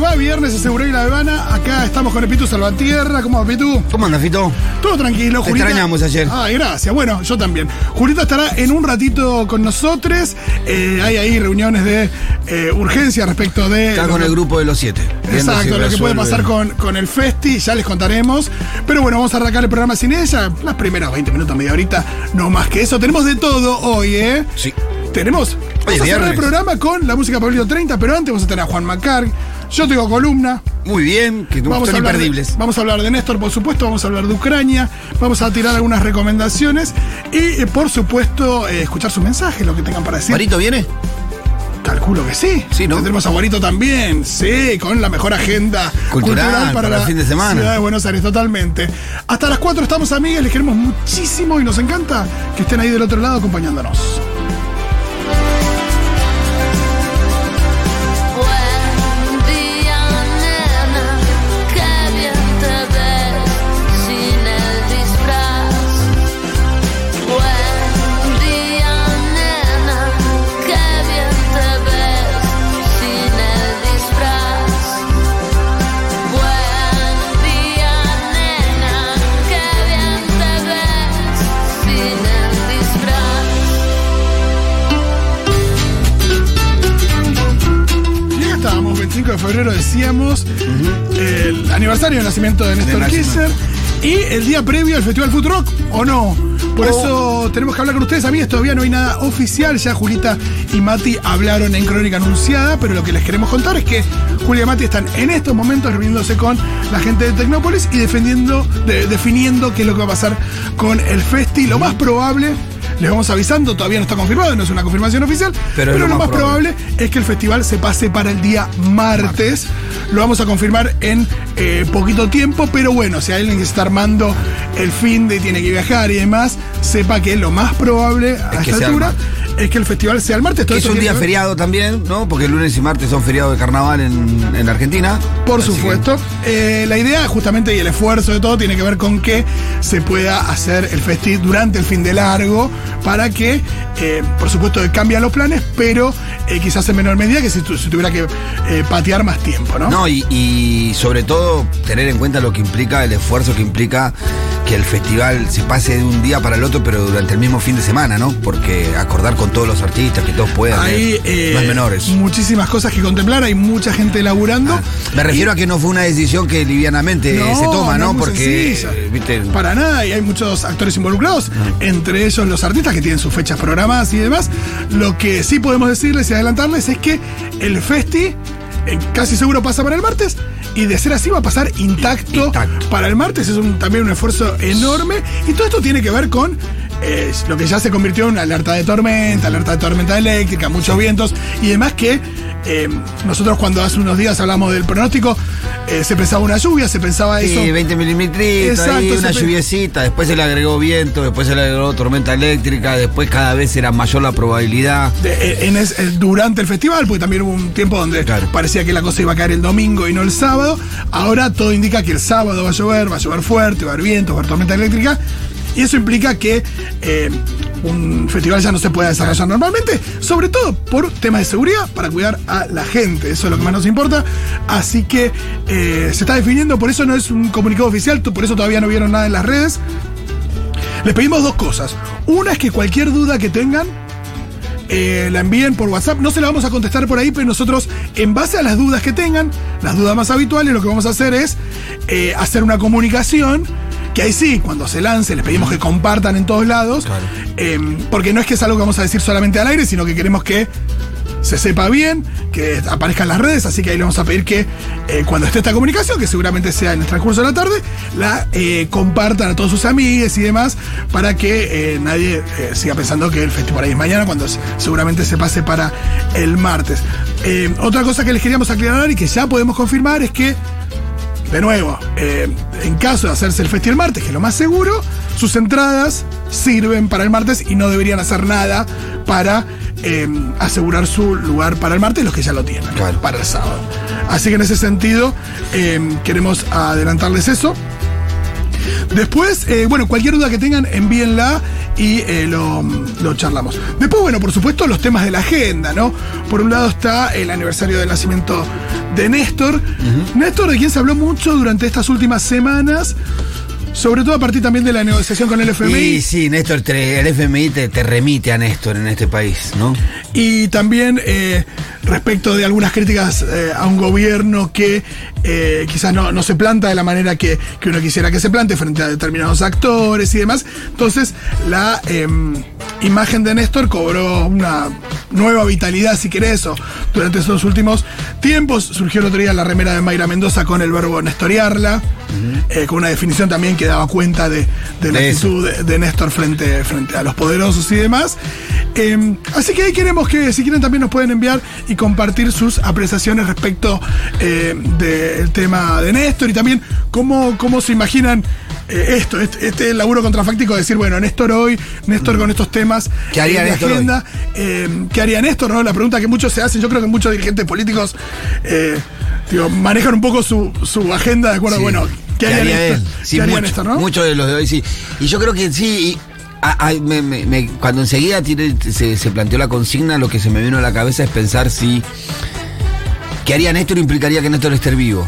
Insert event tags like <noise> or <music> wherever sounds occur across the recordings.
les va? Viernes aseguré la Habana. Acá estamos con el Pitu Salvatierra. ¿Cómo va, Pitu? ¿Cómo anda, Fito? Todo tranquilo, Te Julita. extrañamos ayer. Ay, gracias. Bueno, yo también. Julita estará en un ratito con nosotros. Eh, hay ahí reuniones de eh, urgencia respecto de. Está con el grupo de los siete. viendo Exacto, lo que puede pasar con, con el Festi, ya les contaremos. Pero bueno, vamos a arrancar el programa sin ella. Las primeras 20 minutos, media horita, no más que eso. Tenemos de todo hoy, ¿eh? Sí. Tenemos. Vamos a cerrar el viernes. programa con la música Pablito 30, pero antes vamos a tener a Juan Macar. Yo tengo columna. Muy bien, que Vamos son a, hablar de, imperdibles. vamos a hablar de Néstor, por supuesto, vamos a hablar de Ucrania, vamos a tirar algunas recomendaciones y, eh, por supuesto, eh, escuchar sus mensajes, lo que tengan para decir. ¿Marito viene? Calculo que sí. Sí, ¿no? Tendremos a Guarito también, sí, con la mejor agenda Cultural para el fin de semana. ciudad de Buenos Aires, totalmente. Hasta las 4 estamos, amigas, les queremos muchísimo y nos encanta que estén ahí del otro lado acompañándonos. de febrero decíamos, el aniversario del nacimiento de Néstor Kirchner. Y el día previo al Festival Food Rock, ¿o no? Por eso tenemos que hablar con ustedes, amigos. Todavía no hay nada oficial. Ya Julita y Mati hablaron en Crónica Anunciada, pero lo que les queremos contar es que Julia y Mati están en estos momentos reuniéndose con la gente de Tecnópolis y defendiendo, definiendo qué es lo que va a pasar con el Festi. Lo más probable les vamos avisando, todavía no está confirmado, no es una confirmación oficial, Pero lo más probable es que el festival se pase para el día martes. Lo vamos a confirmar en eh, poquito tiempo, pero bueno, si alguien que se está armando el fin de tiene que viajar y demás, sepa que lo más probable a esta altura. Es que el festival sea el martes. Todo es un día que feriado también, ¿no? Porque el lunes y martes son feriados de carnaval en, en Argentina. Por que- supuesto. Eh, la idea justamente y el esfuerzo de todo tiene que ver con que se pueda hacer el festi durante el fin de largo para que, eh, por supuesto, cambian los planes, pero eh, quizás en menor medida que si, tu- si tuviera que patear más tiempo, ¿no? No, y, y sobre todo tener en cuenta lo que implica, el esfuerzo que implica que el festival se pase de un día para el otro, pero durante el mismo fin de semana, ¿no? Porque acordar con todos los artistas, que todos puedan, Hay eh, no es menores. muchísimas cosas que contemplar, hay mucha gente laburando. Ah, me refiero a que no fue una decisión que livianamente No, se toma, no ¿no? Porque, eh, viste, Para nada, y hay muchos actores involucrados, entre ellos los artistas que tienen sus fechas programadas y demás. Lo que sí podemos decirles y adelantarles es que el festi eh, casi seguro pasa para el martes y de ser así va a pasar intacto, Intacto. para el martes. Es un- también un esfuerzo enorme y todo esto tiene que ver con eh, lo que ya se convirtió en una alerta de tormenta, alerta de tormenta eléctrica, muchos vientos y demás que eh, nosotros cuando hace unos días hablamos del pronóstico eh, se pensaba una lluvia, se pensaba eso. Sí, 20 milímetros, una lluviecita, después se le agregó viento, después se le agregó tormenta eléctrica, después cada vez era mayor la probabilidad. de- eh, en es- durante el festival, porque también hubo un tiempo donde Claro. parecía que la cosa iba a caer el domingo y no el sábado. Ahora todo indica que el sábado va a llover, va a llover fuerte, va a haber viento, va a haber tormenta eléctrica. Y eso implica que eh, un festival ya no se puede desarrollar normalmente, sobre todo por temas de seguridad, para cuidar a la gente. Eso es lo que más nos importa. Así que eh, se está definiendo, por eso no es un comunicado oficial, por eso todavía no vieron nada en las redes. Les pedimos dos cosas. Una es que cualquier duda que tengan, eh, la envíen por WhatsApp. No se la vamos a contestar por ahí, pero nosotros, en base a las dudas que tengan, las dudas más habituales, lo que vamos a hacer es hacer una comunicación. Que ahí sí, cuando se lance, les pedimos que compartan en todos lados. Claro. eh, porque no es que es algo que vamos a decir solamente al aire, sino que queremos que se sepa bien, que aparezca en las redes, así que ahí le vamos a pedir que eh, cuando esté esta comunicación, que seguramente sea en el transcurso de la tarde, la eh, compartan a todos sus amigos y demás, para que eh, nadie siga pensando que el festival ahí es mañana, cuando seguramente se pase para el martes. Eh, otra cosa que les queríamos aclarar y que ya podemos confirmar es que de nuevo, eh, en caso de hacerse el festival martes, que es lo más seguro, sus entradas sirven para el martes y no deberían hacer nada para eh, asegurar su lugar para el martes, los que ya lo tienen, Claro. para el sábado. Así que en ese sentido, eh, queremos adelantarles eso. Después, eh, bueno, cualquier duda que tengan, envíenla y eh, lo, lo charlamos. Después, bueno, por supuesto, los temas de la agenda, ¿no? Por un lado está el aniversario del nacimiento de Néstor. Néstor, de quien se habló mucho durante estas últimas semanas, sobre todo a partir también de la negociación con el FMI. Y sí, Néstor, te- el FMI te, te remite a Néstor en este país, ¿no? Y también eh, respecto de algunas críticas eh, a un gobierno que eh, quizás no, no se planta de la manera que, que uno quisiera que se plante frente a determinados actores y demás. Entonces, la em, imagen de Néstor cobró una nueva vitalidad, si querés, o durante esos últimos tiempos. Surgió el otro día la remera de Mayra Mendoza con el verbo nestoriarla, eh, con una definición también que daba cuenta de, de la De actitud de, de Néstor frente, frente a los poderosos y demás. Eh, así que ahí queremos que, si quieren, también nos pueden enviar y compartir sus apreciaciones respecto eh, del tema de Néstor y también cómo, cómo se imaginan eh, esto, este, este laburo contrafáctico de decir, bueno, Néstor hoy, Néstor con estos temas ¿Qué haría Néstor agenda. eh, ¿Qué haría Néstor? ¿no? La pregunta que muchos se hacen, yo creo que muchos dirigentes políticos eh, digo, manejan un poco su, su agenda de acuerdo, Sí. bueno, ¿qué haría, él? Sí, ¿Qué haría mucho- no? Muchos de los de hoy sí. Y yo creo que sí. y a- a- me- me- me- cuando enseguida tiré- se, se planteó la consigna, lo que se me vino a la cabeza es pensar si. ¿Qué haría Néstor? Implicaría que Néstor esté vivo.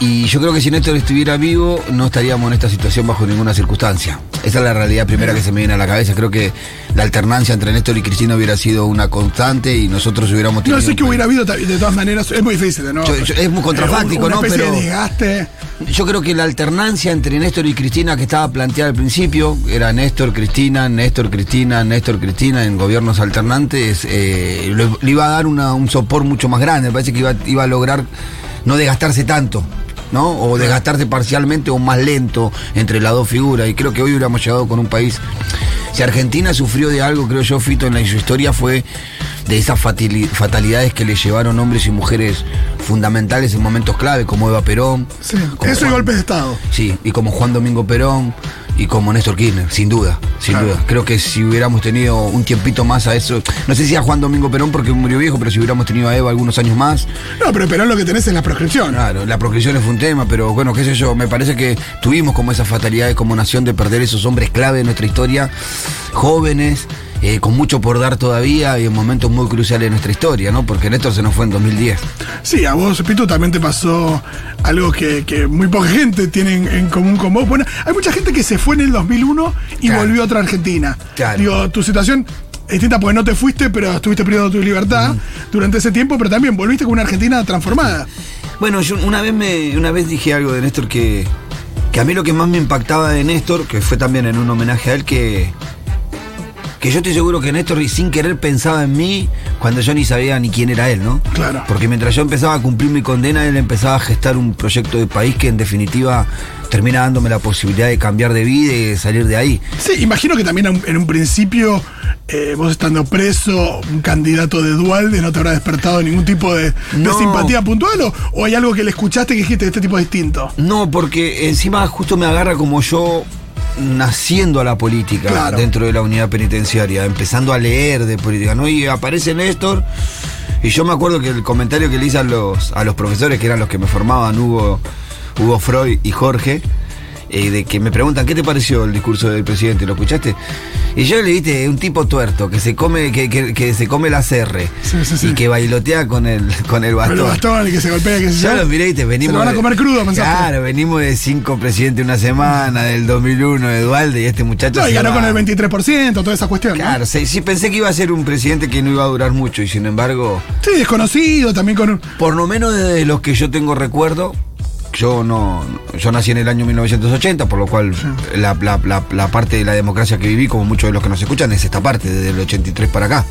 Y yo creo que si Néstor estuviera vivo, no estaríamos en esta situación bajo ninguna circunstancia. Esa es la realidad primera que se me viene a la cabeza. Creo que la alternancia entre Néstor y Cristina hubiera sido una constante y nosotros hubiéramos No tenido. sé un que hubiera habido de todas maneras, es muy difícil, ¿no? Yo- yo- es muy contrafáctico, Eh, una ¿no? Pero- de. Yo creo que la alternancia entre Néstor y Cristina que estaba planteada al principio era Néstor, Cristina, Néstor, Cristina, Néstor, Cristina en gobiernos alternantes, eh, le, le iba a dar una- un sopor mucho más grande. Me parece que iba, iba a lograr no desgastarse tanto. ¿No? O desgastarse parcialmente o más lento entre las dos figuras. Y creo que hoy hubiéramos llegado con un país. Si Argentina sufrió de algo, creo yo, Fito, en la, su historia fue de esas fatalidades que le llevaron hombres y mujeres fundamentales en momentos clave, como Eva Perón. Sí, como eso y golpes de Estado. Sí, y como Juan Domingo Perón y como Néstor Kirchner, sin duda, sin Claro. duda. Creo que si hubiéramos tenido un tiempito más a eso, no sé si a Juan Domingo Perón porque murió viejo, pero si hubiéramos tenido a Eva algunos años más, No, pero Perón lo que tenés es la proscripción. claro, la proscripción fue un tema, pero bueno, qué sé yo, me parece que tuvimos como esas fatalidades como nación de perder esos hombres clave de nuestra historia, jóvenes. Eh, con mucho por dar todavía y en momentos muy cruciales de nuestra historia, ¿no? Porque Néstor se nos fue en 2010. Sí, a vos, Pitu, también te pasó algo que, que muy poca gente tiene en, en común con vos. Bueno, hay mucha gente que se fue en el 2001 y Claro. volvió a otra Argentina. Claro. Digo, tu situación es distinta porque no te fuiste, pero estuviste privado de tu libertad durante ese tiempo, pero también volviste con una Argentina transformada. Bueno, yo una vez me, una vez dije algo de Néstor que, que a mí lo que más me impactaba de Néstor, que fue también en un homenaje a él, que, que yo estoy seguro que Néstor y sin querer pensaba en mí cuando yo ni sabía ni quién era él, ¿no? Claro. Porque mientras yo empezaba a cumplir mi condena, él empezaba a gestar un proyecto de país que en definitiva termina dándome la posibilidad de cambiar de vida y de salir de ahí. Sí, imagino que también en- un principio, eh, vos estando preso, un candidato de Dualde no te habrá despertado ningún tipo de, de simpatía puntual o, o hay algo que le escuchaste que dijiste este tipo distinto. No, porque encima justo me agarra como yo naciendo a la política Claro. dentro de la unidad penitenciaria, empezando a leer de política, ¿no? Y aparece Néstor, y yo me acuerdo que el comentario que le hice a los, a los profesores, que eran los que me formaban, Hugo, Hugo Freud y Jorge, eh, de que me preguntan, ¿qué te pareció el discurso del presidente? ¿Lo escuchaste? Y yo le dije, un tipo tuerto, que se come, que, que- que se come la CR Sí, sí, sí. y que bailotea con el, con el Con el bastón. bastón y que se golpea, que se Ya lo miré y te venimos. Se lo van a comer crudo, pensaste. Claro, venimos de cinco presidentes una semana, del 2001 de Dualde y este muchacho. No, y ganó va. con el 23%, toda esa cuestión. Claro, sí, sí, pensé que iba a ser un presidente que no iba a durar mucho y sin embargo, Sí, desconocido, también con un. por lo menos desde los que yo tengo recuerdo, yo no, yo nací en el año 1980, por lo cual la, la- la- la parte de la democracia que viví, como muchos de los que nos escuchan, es esta parte, desde el 83 para acá.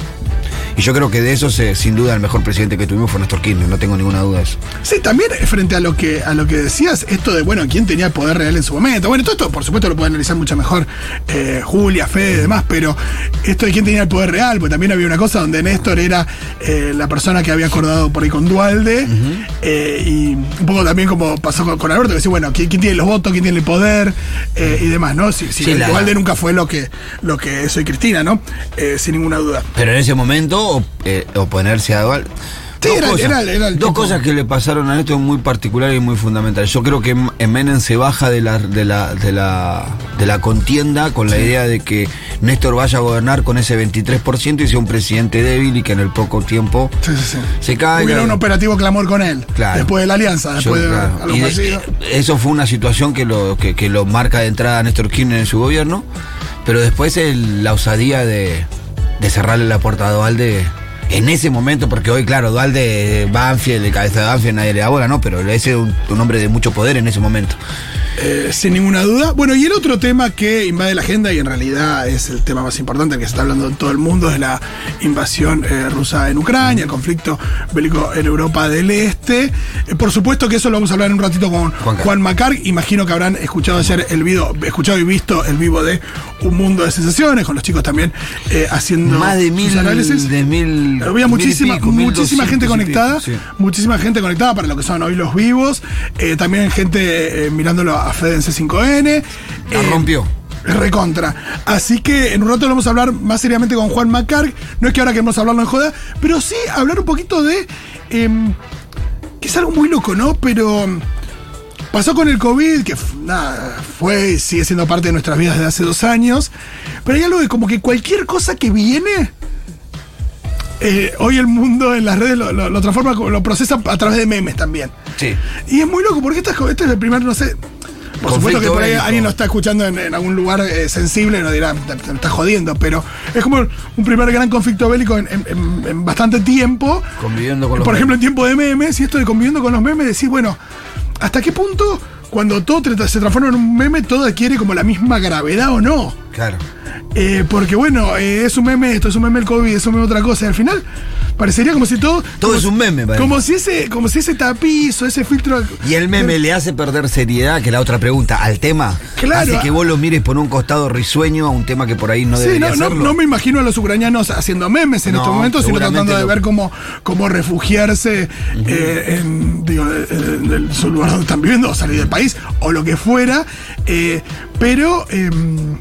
Y yo creo que de eso, se- sin duda, el mejor presidente que tuvimos fue Néstor Kirchner, no tengo ninguna duda de eso. Sí, también frente a lo que a lo que decías, esto de, bueno, quién tenía el poder real en su momento. Bueno, todo esto, por supuesto, lo puede analizar mucho mejor eh, Julia, Fede y demás, pero esto de quién tenía el poder real, porque también había una cosa donde Néstor era eh, la persona que había acordado por ahí con Dualde, eh, y un poco también como pasó con, con Alberto, que decía, bueno, ¿quién, quién tiene los votos, quién tiene el poder eh, y demás, ¿no? Si, si Sí, la- Dualde nunca fue lo que, lo que soy Cristina, ¿no? Eh, sin ninguna duda. Pero en ese momento, op- eh, oponerse a Dual. Sí, Dos era- cosas, era- era el dos tipo- cosas que le pasaron a Néstor muy particulares y muy fundamentales. Yo creo que M- Menem se baja de la, de la, de la, de la contienda con la idea de que Néstor vaya a gobernar con ese 23% y sea un presidente débil y que en el poco tiempo Sí, se caiga. Hubiera un operativo clamor con él. Claro. Después de la alianza, Yo, después de eso fue una situación que lo, que, que lo marca de entrada a Néstor Kirchner en su gobierno, pero después el- la osadía de, de cerrarle la puerta a Dualde en ese momento, porque hoy, claro, Dualde, Banfield, el cabeza de Banfield, nadie le da bola, ¿no? Pero ese es un, un hombre de mucho poder en ese momento. Eh, sin ninguna duda. Bueno, y el otro tema que invade la agenda y en realidad es el tema más importante, que se está hablando en todo el mundo, es la invasión eh, rusa en Ucrania, el conflicto bélico en Europa del Este. Eh, por supuesto que eso lo vamos a hablar en un ratito con Juan Juan. Macar. Imagino que habrán escuchado ayer el video, escuchado y visto el vivo de Un Mundo de Sensaciones, con los chicos también haciendo Más de sus mil, análisis. de mil, Había mil y muchísima, pico, muchísima gente conectada, sí. muchísima gente conectada para lo que son hoy los vivos, eh, también gente eh, mirándolo a Fede en C5N. La eh, rompió. Recontra. Así que en un rato vamos a hablar más seriamente con Juan Macar. No es que ahora queremos hablarlo en joda, pero sí hablar un poquito de. em, que es algo muy loco, ¿no? Pero. em, Pasó con el COVID, que nada, fue y sigue siendo parte de nuestras vidas desde hace dos años. Pero hay algo de como que cualquier cosa que viene. Eh, hoy el mundo en las redes lo, lo- lo transforma, lo procesa a través de memes también. Sí. Y es muy loco, porque esta, este es el primer, no sé. Por Conflicto supuesto que por ahí alguien lo está escuchando en, en algún lugar eh, sensible y nos dirá, te, te estás jodiendo, pero es como un primer gran conflicto bélico en, en- en- en bastante tiempo. Conviviendo con los Por ejemplo, en memes. tiempo de memes, y esto de conviviendo con los memes, decir, bueno, ¿hasta qué punto cuando todo se transforma en un meme, todo adquiere como la misma gravedad o no? Claro. Eh, porque bueno, eh, es un meme esto, es un meme el COVID, es un meme otra cosa. Y al final parecería como si todo. Todo como es un meme, parece. Como si ese, como si ese tapizo, ese filtro. Y el meme le hace perder seriedad, que la otra pregunta, al tema. Claro. Hace que vos lo mires por un costado risueño a un tema que por ahí no Sí, debería no, no, no me imagino a los ucranianos haciendo memes en No, estos momentos, sino tratando de lo- ver cómo, cómo refugiarse eh, en, digo, en el su lugar donde están viviendo, o salir del país, o lo que fuera. eh, pero. em,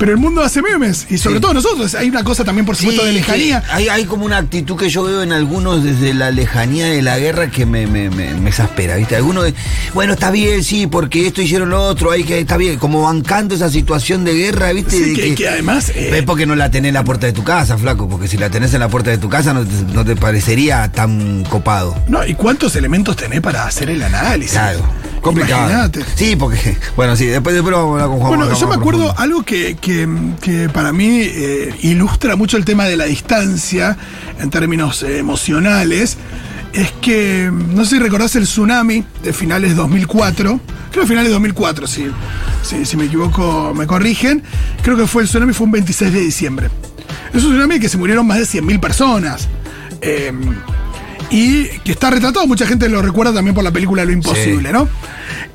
pero el mundo hace memes, y sobre Sí. todo nosotros. Hay una cosa también, por supuesto, Sí, de lejanía. Hay, hay como una actitud que yo veo en algunos desde la lejanía de la guerra que me, me, me, me exaspera, ¿viste? Algunos, de, bueno, está bien, sí, porque esto hicieron lo otro, hay que, está bien, como bancando esa situación de guerra, ¿viste? Sí, De que, que además. eh, Es porque no la tenés en la puerta de tu casa, flaco, porque si la tenés en la puerta de tu casa no te, no te parecería tan copado. no, ¿y cuántos elementos tenés para hacer el análisis? Claro, complicado. Sí, porque, <laughs> bueno, sí, después, después vamos a hablar con Juan. Bueno, Juan, yo me acuerdo algo que, que- que para mí eh, ilustra mucho el tema de la distancia en términos eh, emocionales. Es que, no sé si recordás el tsunami de finales 2004. Creo que finales 2004, si, si, si me equivoco me corrigen. Creo que fue el tsunami, fue un 26 de diciembre. Es un tsunami que se murieron más de 100.000 personas. Eh, y que está retratado, mucha gente lo recuerda también por la película Lo Imposible, Sí. ¿no?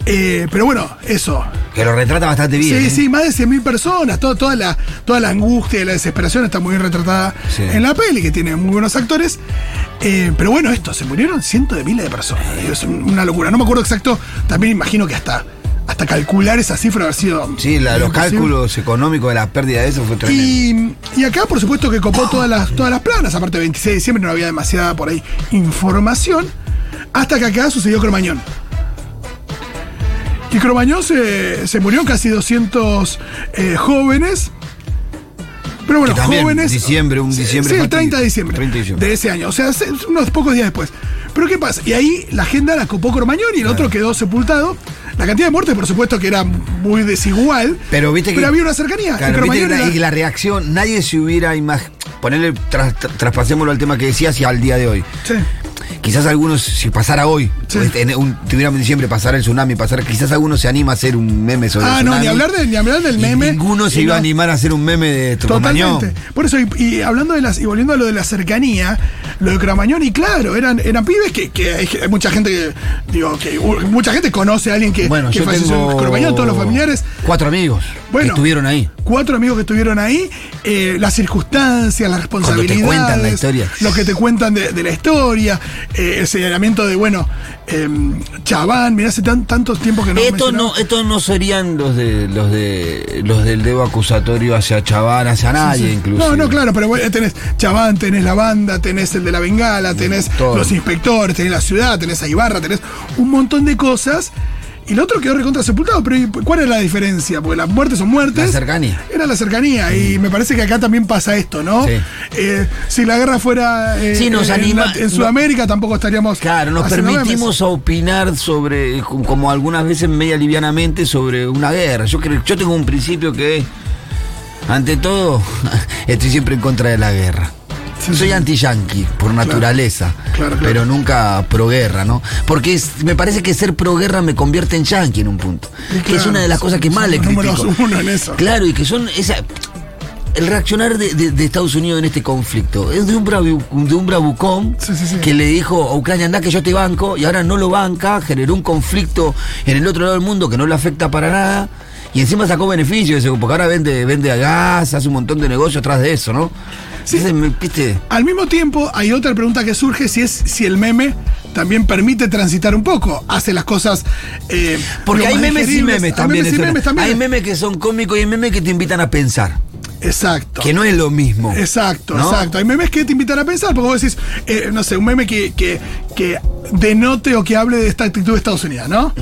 Eh, pero bueno, eso. Que lo retrata bastante bien. Sí, ¿eh? sí, más de 100.000 personas. Todo- toda, la, toda la angustia y la desesperación está muy bien retratada Sí. en la peli, que tiene muy buenos actores. Eh, pero bueno, esto, se murieron cientos de miles de personas. Es un- una locura. No me acuerdo exacto, también imagino que hasta, hasta calcular esa cifra haber sido. Sí, la- los cálculos económicos de la pérdida de eso fue tremendo. Y, y acá, por supuesto, que copó todas las, todas las planas. Aparte, 26 de diciembre no había demasiada por ahí información. Hasta que acá sucedió Cromañón. Y Cromañón se, se murió casi 200 eh, jóvenes. Pero bueno, también, jóvenes. diciembre, un diciembre Sí, el fatídico. 30 de diciembre. 30 de diciembre. de ese año. O sea, unos pocos días después. Pero ¿qué pasa? Y ahí la agenda la copó Cromañón y el otro quedó sepultado. La cantidad de muertes, por supuesto, que era muy desigual. Pero viste que. Pero había una cercanía. Claro, Y era- y la reacción, nadie se hubiera imaginado. Ponerle, tras- tras- traspasémoslo al tema que decías y al día de hoy. Sí. Quizás algunos, si pasara hoy, Sí. o en un, tuviéramos en diciembre, pasara el tsunami, pasara, quizás alguno se anima a hacer un meme sobre el Ah, no, tsunami. ni hablar, de, ni hablar del Y meme. ninguno se iba a animar a hacer un meme de Cromañón. Totalmente. Por eso, y, y hablando de las, y volviendo a lo de la cercanía, lo de Cromañón, y claro, eran, eran pibes que, que hay, hay mucha gente que, digo, que mucha gente conoce a alguien que, Bueno, que yo tengo en Cromañón, todos los familiares. Cuatro amigos Bueno. que estuvieron ahí. Cuatro amigos que estuvieron ahí, eh, las circunstancias, las responsabilidades. cuentan la historia. Lo que te cuentan de, de la historia, eh, el señalamiento de, bueno, em, Chaván, mirá, hace tan, tanto tiempo que no estos no, mencionaba. estos no serían los de los de los del dedo acusatorio hacia Chaván, hacia nadie, incluso. No, no, claro, pero bueno, tenés Chaván, tenés la banda, tenés el de la bengala, tenés todo. los inspectores, tenés la ciudad, tenés a Ibarra, tenés un montón de cosas. Y el otro quedó recontra sepultado, pero ¿y ¿cuál es la diferencia? Porque las muertes son muertes. La cercanía. Era la cercanía, y me parece que acá también pasa esto, ¿no? Sí. Eh, si la guerra fuera eh, Sí, nos en, anima- en Sudamérica, tampoco estaríamos. Claro, nos memes. permitimos opinar sobre, como algunas veces media livianamente, sobre una guerra. Yo creo, yo tengo un principio que, ante todo, <laughs> estoy siempre en contra de la guerra. Sí, Soy anti-yankee por naturaleza, Claro, claro. pero nunca pro-guerra, ¿no? Porque es- me parece que ser pro-guerra me convierte en yankee en un punto. Que es una de las cosas que más le critico. uno en eso. Claro, y que son esa el reaccionar de, de- de Estados Unidos en este conflicto es de un, bravu- de un bravucón Sí, sí, sí. que le dijo a Ucrania anda que yo te banco y ahora no lo banca, generó un conflicto en el otro lado del mundo que no le afecta para nada y encima sacó beneficios porque ahora vende, vende a gas, hace un montón de negocios atrás de eso, ¿no? Sí. Al mismo tiempo, hay otra pregunta que surge si es si el meme también permite transitar un poco, hace las cosas. eh, Porque hay más memes y memes Hay también. memes y eso, memes también. Hay memes que son cómicos y hay memes que te invitan a pensar. Exacto. Que no es lo mismo. Exacto, ¿no? exacto. Hay memes que te invitan a pensar, porque vos decís, eh, no sé, un meme que, que, que denote o que hable de esta actitud de Estados Unidos, ¿no?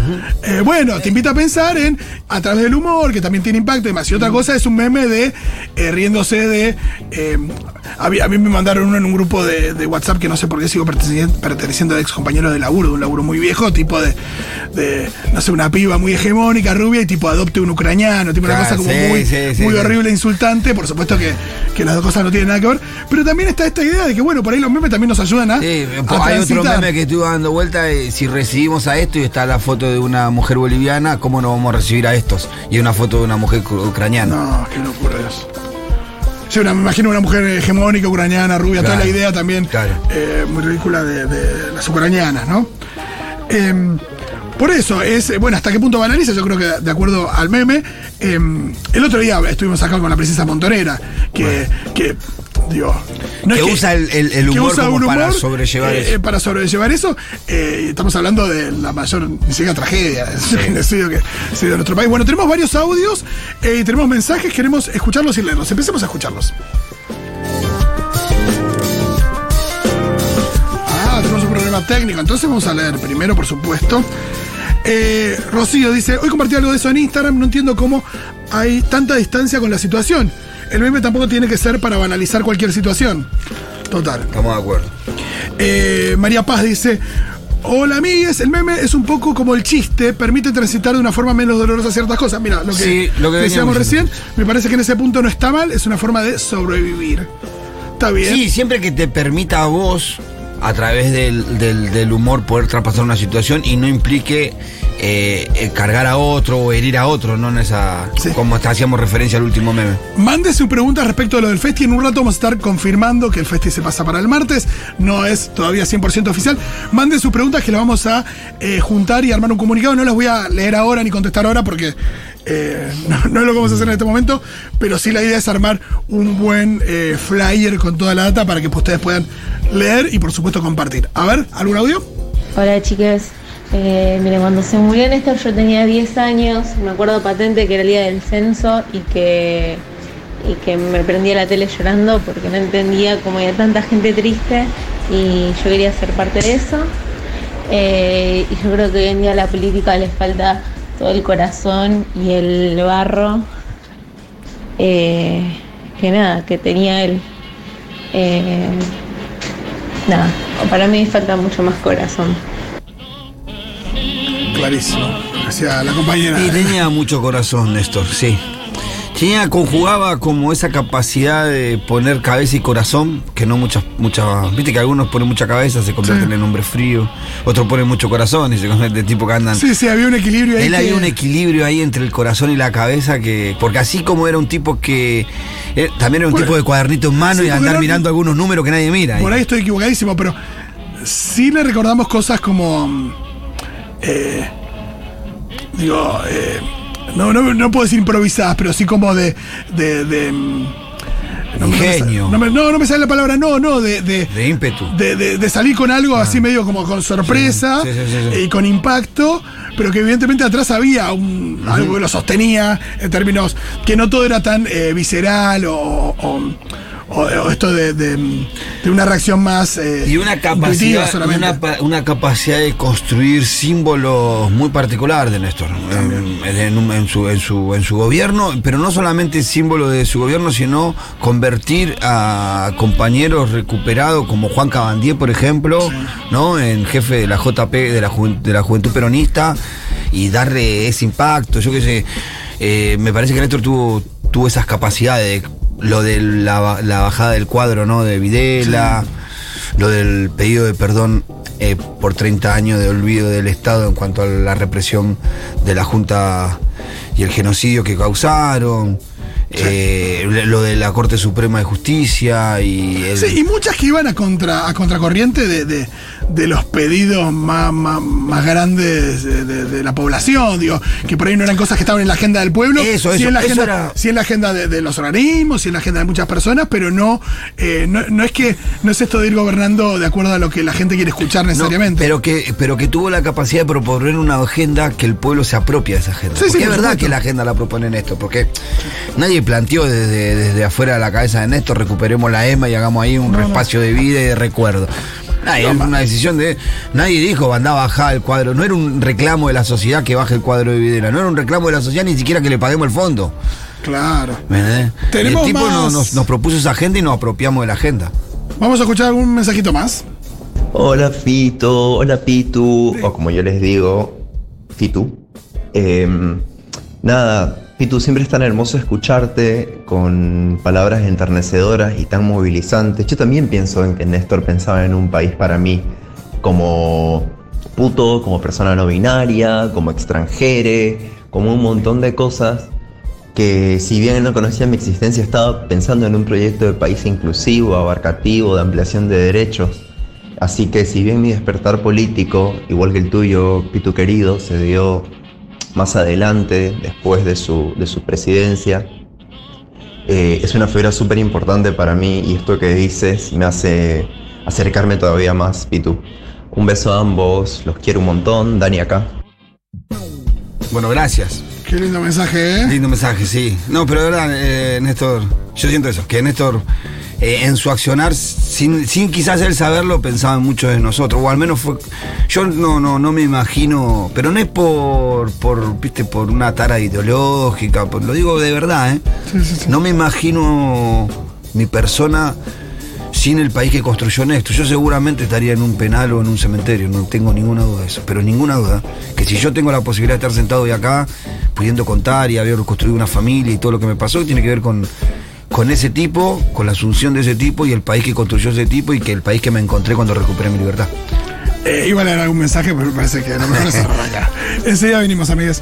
Eh, bueno, te invita a pensar en, a través del humor, que también tiene impacto y demás. Y otra cosa es un meme de eh, riéndose de. A, mí, a mí me mandaron uno en un grupo de, de WhatsApp que no sé por qué sigo perteneciendo, perteneciendo a ex compañeros de laburo, de un laburo muy viejo, tipo de, de, no sé, una piba muy hegemónica, rubia, y tipo adopte un ucraniano, tipo una cosa como sí, muy, sí, sí, muy horrible, insultante. Por supuesto que, que las dos cosas no tienen nada que ver. Pero también está esta idea de que, bueno, por ahí los memes también nos ayudan a. Sí, a hay otro meme que estuvo dando vuelta. eh, si recibimos a esto y está la foto de una mujer boliviana, ¿cómo no vamos a recibir a estos? Y una foto de una mujer ucraniana. No, qué locura Dios. Sí, una, me imagino una mujer hegemónica, ucraniana, rubia, toda la idea también claro. eh, muy ridícula de, de las ucranianas, ¿no? Em, por eso, es, bueno, hasta qué punto banaliza, yo creo que de acuerdo al meme. em, el otro día estuvimos acá con la princesa Montonera, que, que digo. no Que es usa el- el- humor usa como un para sobrellevar eh, eso. para sobrellevar eso, eh, estamos hablando de la mayor, ni siquiera tragedia, <laughs> genocidio que ha sido en nuestro país. Bueno, tenemos varios audios eh, y tenemos mensajes, queremos escucharlos y leerlos. Empecemos a escucharlos. Ah, tenemos un problema técnico, entonces vamos a leer primero, por supuesto. Eh, Rocío dice, hoy compartí algo de eso en Instagram, no entiendo cómo hay tanta distancia con la situación. El meme tampoco tiene que ser para banalizar cualquier situación. Total. Estamos de acuerdo. Eh, María Paz dice: Hola amigues, el meme es un poco como el chiste, permite transitar de una forma menos dolorosa ciertas cosas. Mira, lo que, Sí, lo que decíamos recién, me parece que en ese punto no está mal, es una forma de sobrevivir. Está bien. Sí, siempre que te permita a vos, a través del, del- del humor, poder traspasar una situación y no implique eh, eh, cargar a otro o herir a otro, no en esa. Sí. Como hacíamos referencia al último meme. Mande su pregunta respecto a lo del Festi. En un rato vamos a estar confirmando que el Festi se pasa para el martes. No es todavía 100% oficial. Mande sus preguntas que las vamos a eh, juntar y armar un comunicado. No las voy a leer ahora ni contestar ahora porque eh, no, lo que vamos a hacer en este momento. Pero sí la idea es armar un buen eh, flyer con toda la data para que ustedes puedan leer y por supuesto compartir. A ver, ¿algún audio? Hola chicas, eh, mire, cuando se murió Néstor yo tenía 10 años, me acuerdo patente que era el día del censo y que, y que me prendía la tele llorando porque no entendía cómo había tanta gente triste y yo quería ser parte de eso. Eh, y yo creo que hoy en día a la política le falta todo el corazón y el barro eh, que nada, que tenía él. Eh, nada, para mí falta mucho más corazón. Clarísimo. Hacia la compañera. Y tenía mucho corazón, Néstor, sí. Tenía, conjugaba como esa capacidad de poner cabeza y corazón, que no muchas, muchas, viste que algunos ponen mucha cabeza, se convierten Sí. en hombre frío, otros ponen mucho corazón y se convierten en tipo que andan. Sí, sí, había un equilibrio ahí. Él que- había un equilibrio ahí entre el corazón y la cabeza que. Porque así como era un tipo que. eh, también era un Bueno, tipo de cuadernito en mano sí, y andar no- mirando algunos números que nadie mira. Por ahí estoy equivocadísimo, pero sí le recordamos cosas como. Eh, digo, eh, no, no, no puedo decir improvisadas, pero sí como de. de, de, mm, no, Ingenio. No, me, no, no me sale la palabra no, no, de. de De ímpetu. de, de- de salir con algo así medio como con sorpresa Sí, sí, sí, sí, sí. y con impacto, pero que evidentemente atrás había un, algo que lo sostenía en términos que no todo era tan eh, visceral o, o- o- o esto de, de- de una reacción más eh, Y una capacidad, una, pa- una capacidad de construir símbolos muy particular de Néstor en, en- en su, en, su, en su gobierno, pero no solamente símbolo de su gobierno, sino convertir a compañeros recuperados como Juan Cabandier, por ejemplo, ¿no? en jefe de la JP, de la, de la Juventud Peronista, y darle ese impacto. Yo qué sé, eh, me parece que Néstor tuvo, tuvo esas capacidades. Lo de la, ba- la bajada del cuadro, ¿no? De Videla lo del pedido de perdón eh, por 30 años de olvido del Estado en cuanto a la represión de la Junta y el genocidio que causaron, eh, lo de la Corte Suprema de Justicia y el- Sí, y muchas que iban a contra a contracorriente de, de- de los pedidos más, más, más grandes de, de- de la población, digo, que por ahí no eran cosas que estaban en la agenda del pueblo, Eso, sí eso, en la agenda, era- sí en la agenda de, de los organismos, sí en la agenda de muchas personas, pero no, eh, no, no es que no es esto de ir gobernando de acuerdo a lo que la gente quiere escuchar No, necesariamente. pero que pero que tuvo la capacidad de proponer una agenda que el pueblo se apropia de esa agenda. Sí, sí, porque es verdad que la agenda la proponen esto, porque nadie planteó desde, desde afuera de la cabeza de Néstor, recuperemos la EMA y hagamos ahí un espacio de vida y de recuerdo. Nadie, es una decisión de. Nadie dijo, anda a bajar el cuadro. No era un reclamo de la sociedad que baje el cuadro de Videla. No era un reclamo de la sociedad ni siquiera que le paguemos el fondo. Claro. El tipo más- nos, nos- nos propuso esa agenda y nos apropiamos de la agenda. Vamos a escuchar algún mensajito más. Hola Fito, hola Pitu, o como yo les digo, Fitu. Em, nada, Pitu, siempre es tan hermoso escucharte con palabras enternecedoras y tan movilizantes. Yo también pienso en que Néstor pensaba en un país para mí como puto, como persona no binaria, como extranjere, como un montón de cosas que si bien no conocía mi existencia, estaba pensando en un proyecto de país inclusivo, abarcativo, de ampliación de derechos. Así que si bien mi despertar político, igual que el tuyo, Pitu querido, se dio más adelante, después de su, de su presidencia, eh, es una figura súper importante para mí y esto que dices me hace acercarme todavía más, Pitu. Un beso a ambos, los quiero un montón, Dani acá. Bueno, gracias. Qué lindo mensaje, ¿eh? Lindo mensaje, sí. No, pero de verdad, eh, Néstor, yo siento eso, que Néstor eh, en su accionar, sin, sin quizás él saberlo, pensaba en muchos de nosotros, o al menos fue... Yo no, no, no me imagino, pero no es por, por, viste, por una tara ideológica, por- lo digo de verdad, ¿eh? Sí, sí, sí. No me imagino mi persona sin el país que construyó Néstor. Yo seguramente estaría en un penal o en un cementerio, no tengo ninguna duda de eso. Pero ninguna duda que si yo tengo la posibilidad de estar sentado hoy acá, pudiendo contar y haber construido una familia y todo lo que me pasó, tiene que ver con, con ese tipo, con la asunción de ese tipo y el país que construyó ese tipo y que el país que me encontré cuando recuperé mi libertad. Eh, iba a leer algún mensaje, pero me parece que lo mejor cerrar acá. <laughs> Enseguida venimos, amigos.